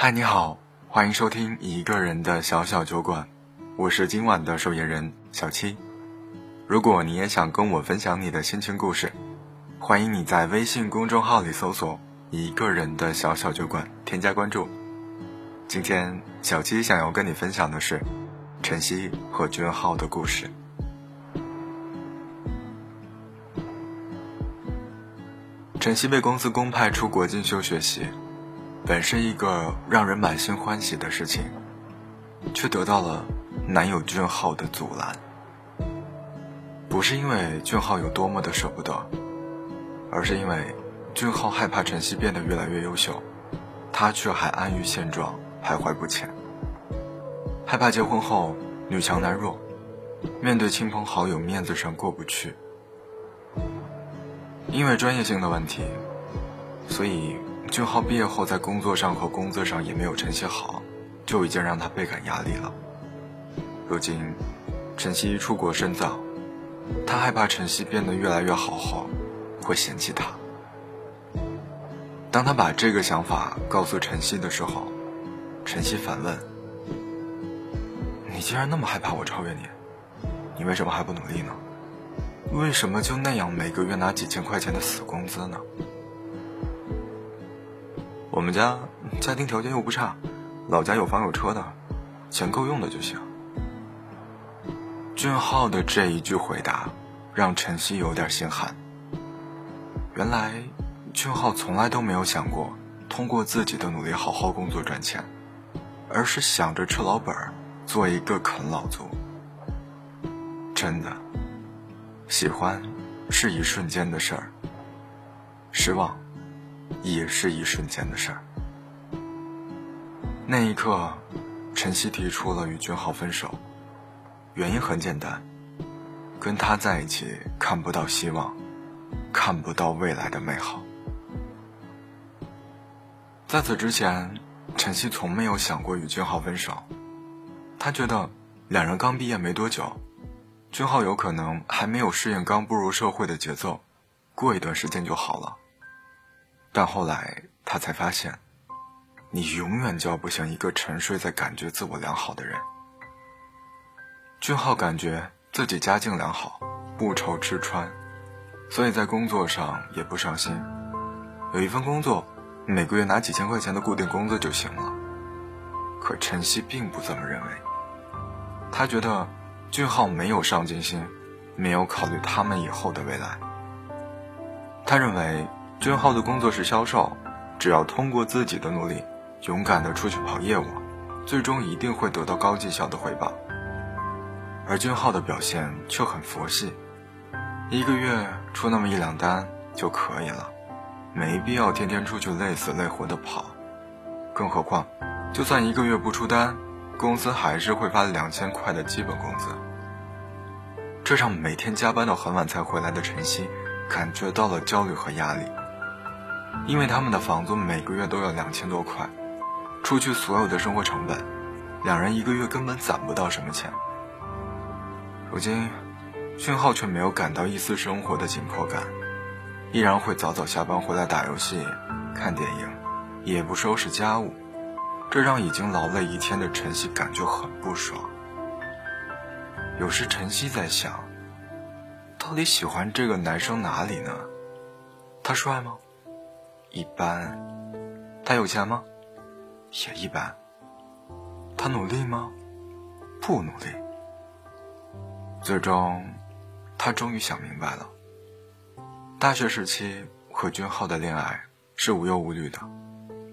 嗨，你好，欢迎收听一个人的小小酒馆，我是今晚的守夜人小七。如果你也想跟我分享你的心情故事，欢迎你在微信公众号里搜索“一个人的小小酒馆”，添加关注。今天小七想要跟你分享的是晨曦和君浩的故事。晨曦被公司公派出国进修学习，本是一个让人满心欢喜的事情，却得到了男友俊浩的阻拦。不是因为俊浩有多么的舍不得，而是因为俊浩害怕晨曦变得越来越优秀，他却还安于现状，徘徊不前。害怕结婚后女强男弱，面对亲朋好友面子上过不去。因为专业性的问题，所以俊浩毕业后在工作上和工资上也没有晨曦好，就已经让他倍感压力了。如今，晨曦出国深造，他害怕晨曦变得越来越好后，会嫌弃他。当他把这个想法告诉晨曦的时候，晨曦反问：“你既然那么害怕我超越你，你为什么还不努力呢？”为什么就那样每个月拿几千块钱的死工资呢？我们家家庭条件又不差，老家有房有车的，钱够用的就行。俊浩的这一句回答让晨曦有点心寒。原来俊浩从来都没有想过通过自己的努力好好工作赚钱，而是想着吃老本，做一个啃老族。真的。喜欢是一瞬间的事儿，失望也是一瞬间的事儿。那一刻，晨曦提出了与君浩分手，原因很简单，跟他在一起看不到希望，看不到未来的美好。在此之前，晨曦从没有想过与君浩分手，他觉得两人刚毕业没多久。君浩有可能还没有适应刚步入社会的节奏，过一段时间就好了。但后来他才发现，你永远叫不醒一个沉睡在感觉自我良好的人。俊浩感觉自己家境良好，不愁吃穿，所以在工作上也不上心，有一份工作，每个月拿几千块钱的固定工资就行了。可晨曦并不这么认为，他觉得。俊浩没有上进心，没有考虑他们以后的未来。他认为俊浩的工作是销售，只要通过自己的努力，勇敢的出去跑业务，最终一定会得到高绩效的回报。而俊浩的表现却很佛系，一个月出那么一两单就可以了，没必要天天出去累死累活的跑。更何况，就算一个月不出单。公司还是会发两千块的基本工资，这让每天加班到很晚才回来的晨曦感觉到了焦虑和压力，因为他们的房租每个月都要两千多块，除去所有的生活成本，两人一个月根本攒不到什么钱。如今，俊浩却没有感到一丝生活的紧迫感，依然会早早下班回来打游戏、看电影，也不收拾家务。这让已经劳累一天的晨曦感觉很不爽。有时晨曦在想，到底喜欢这个男生哪里呢？他帅吗？一般。他有钱吗？也一般。他努力吗？不努力。最终，他终于想明白了。大学时期和君浩的恋爱是无忧无虑的，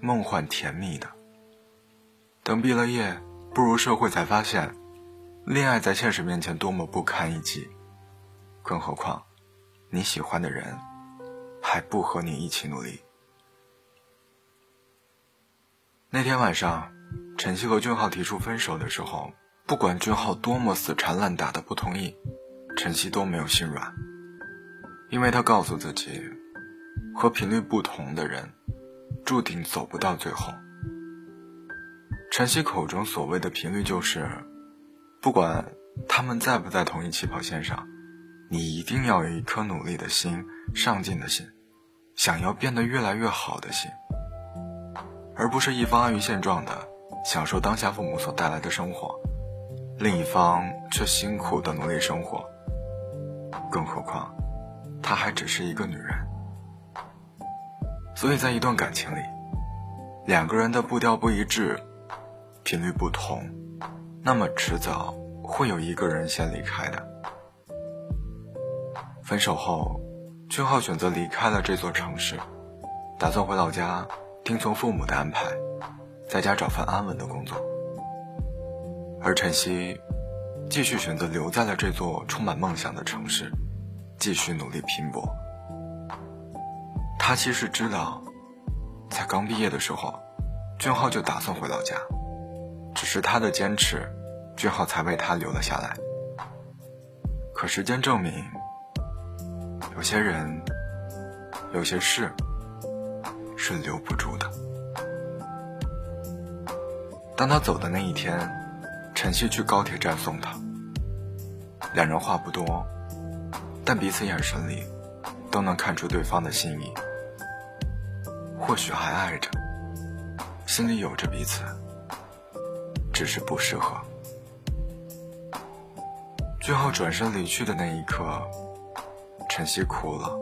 梦幻甜蜜的。等毕了业，步入社会，才发现，恋爱在现实面前多么不堪一击。更何况，你喜欢的人，还不和你一起努力。那天晚上，晨曦和俊浩提出分手的时候，不管俊浩多么死缠烂打的不同意，晨曦都没有心软，因为他告诉自己，和频率不同的人，注定走不到最后。晨曦口中所谓的频率，就是，不管他们在不在同一起跑线上，你一定要有一颗努力的心、上进的心，想要变得越来越好的心。而不是一方安于现状的享受当下父母所带来的生活，另一方却辛苦的努力生活。更何况，她还只是一个女人。所以在一段感情里，两个人的步调不一致，频率不同，那么迟早会有一个人先离开的。分手后，俊浩选择离开了这座城市，打算回老家。听从父母的安排，在家找份安稳的工作。而晨曦，继续选择留在了这座充满梦想的城市，继续努力拼搏。他其实知道，在刚毕业的时候，俊浩就打算回老家，只是他的坚持，俊浩才为他留了下来。可时间证明，有些人，有些事。是留不住的。当他走的那一天，晨曦去高铁站送他。两人话不多，但彼此眼神里都能看出对方的心意。或许还爱着，心里有着彼此，只是不适合。俊浩转身离去的那一刻，晨曦哭了，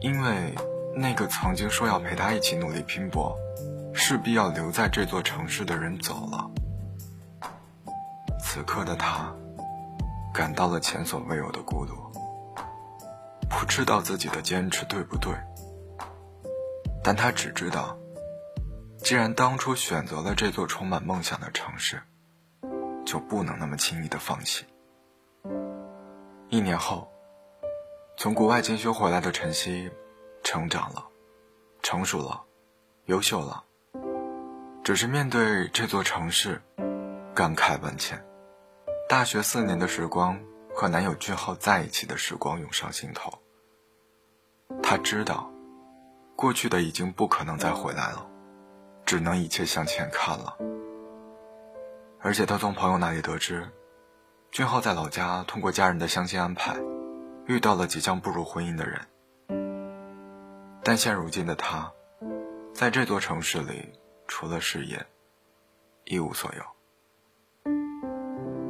因为。那个曾经说要陪他一起努力拼搏，势必要留在这座城市的人走了。此刻的他，感到了前所未有的孤独。不知道自己的坚持对不对，但他只知道，既然当初选择了这座充满梦想的城市，就不能那么轻易的放弃。一年后，从国外进修回来的晨曦。成长了，成熟了，优秀了。只是面对这座城市，感慨万千。大学四年的时光和男友俊浩在一起的时光涌上心头。他知道，过去的已经不可能再回来了，只能一切向前看了。而且他从朋友那里得知，俊浩在老家通过家人的相亲安排，遇到了即将步入婚姻的人。但现如今的他，在这座城市里，除了事业，一无所有。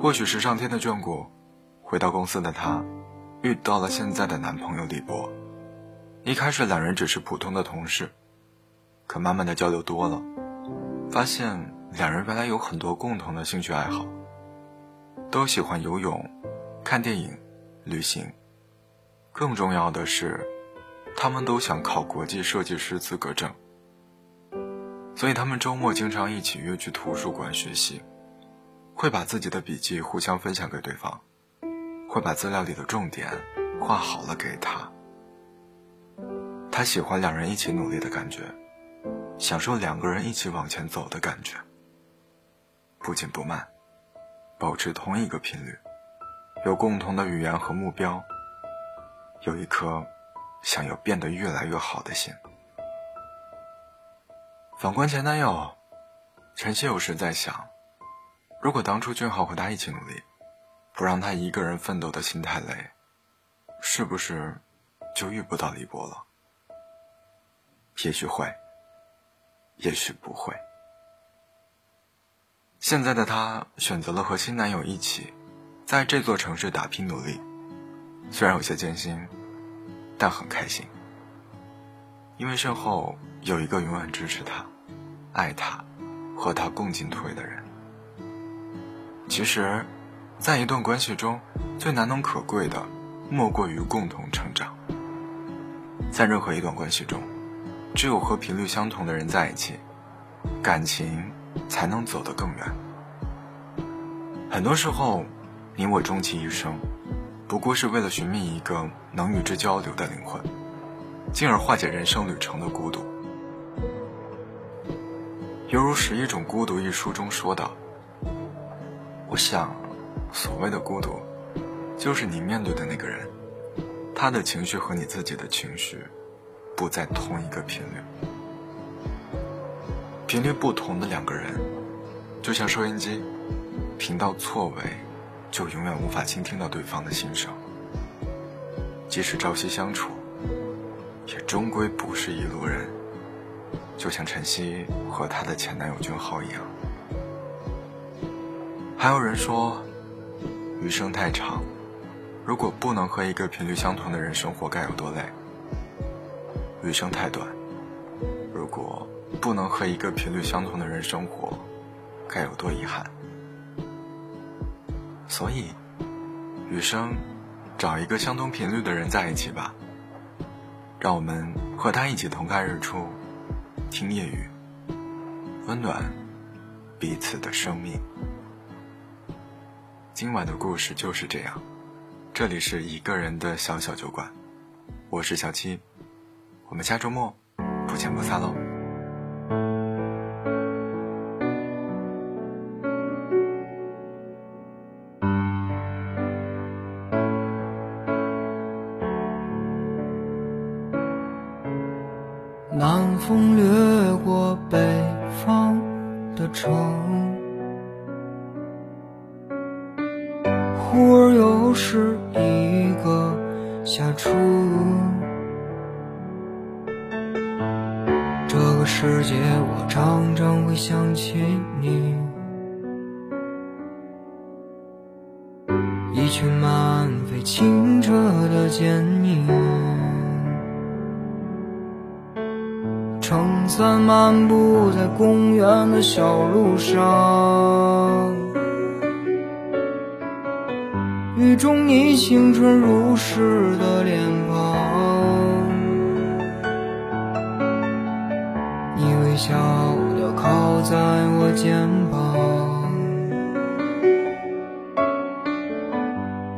或许是上天的眷顾，回到公司的他，遇到了现在的男朋友李博。一开始两人只是普通的同事，可慢慢的交流多了，发现两人原来有很多共同的兴趣爱好，都喜欢游泳、看电影、旅行。更重要的是。他们都想考国际设计师资格证，所以他们周末经常一起约去图书馆学习，会把自己的笔记互相分享给对方，会把资料里的重点画好了给他。他喜欢两人一起努力的感觉，享受两个人一起往前走的感觉。不紧不慢，保持同一个频率，有共同的语言和目标，有一颗。想要变得越来越好的心。反观前男友，陈曦有时在想，如果当初俊浩和他一起努力，不让他一个人奋斗的心太累，是不是就遇不到李博了？也许会，也许不会。现在的他选择了和新男友一起，在这座城市打拼努力，虽然有些艰辛。但很开心，因为身后有一个永远支持他、爱他、和他共进退的人。其实，在一段关系中，最难能可贵的，莫过于共同成长。在任何一段关系中，只有和频率相同的人在一起，感情才能走得更远。很多时候，你我终其一生。不过是为了寻觅一个能与之交流的灵魂，进而化解人生旅程的孤独。犹如《十一种孤独》一书中说道：“我想，所谓的孤独，就是你面对的那个人，他的情绪和你自己的情绪，不在同一个频率。频率不同的两个人，就像收音机，频道错位。”就永远无法倾听到对方的心声，即使朝夕相处，也终归不是一路人。就像晨曦和她的前男友君浩一样。还有人说，余生太长，如果不能和一个频率相同的人生活，该有多累；余生太短，如果不能和一个频率相同的人生活，该有多遗憾。所以，余生，找一个相同频率的人在一起吧。让我们和他一起同看日出，听夜雨，温暖彼此的生命。今晚的故事就是这样。这里是一个人的小小酒馆，我是小七，我们下周末不见不散喽。风掠过北方的城，忽而又是一个夏初。这个世界，我常常会想起你，一群满飞清澈的剪影。撑伞漫步在公园的小路上，雨中你青春如诗的脸庞，你微笑的靠在我肩膀，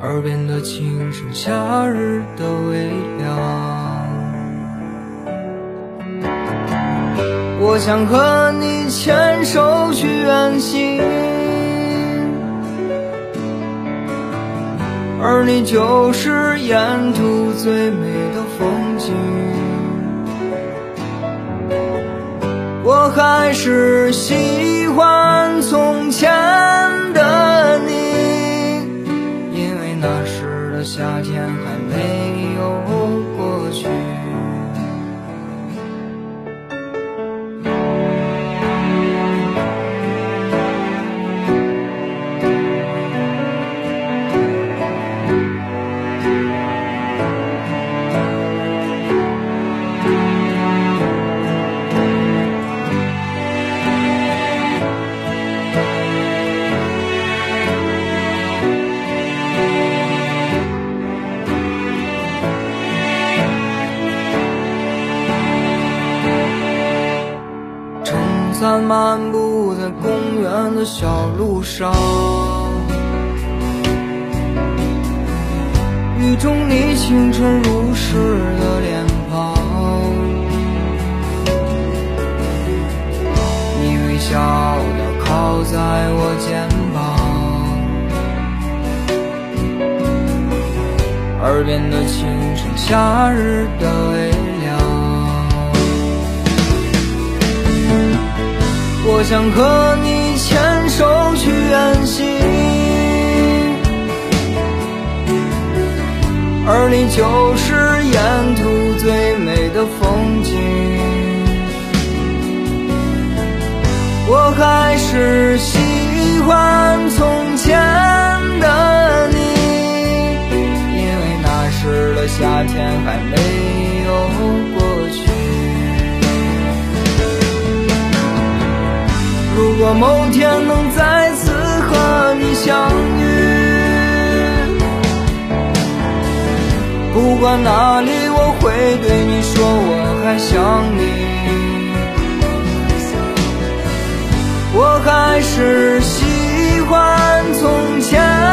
耳边的轻声，夏日的微凉。我想和你牵手去远行，而你就是沿途最美的风景。我还是喜欢从前的你，因为那时的夏天还上，雨中你清纯如诗的脸庞，你微笑的靠在我肩膀，耳边的轻声，夏日的微凉。我想和你牵手去远行，而你就是沿途最美的风景。我还是喜欢从前的你，因为那时的夏天还没有过去。如果某天能再次和你相遇，不管哪里，我会对你说，我还想你。我还是喜欢从前。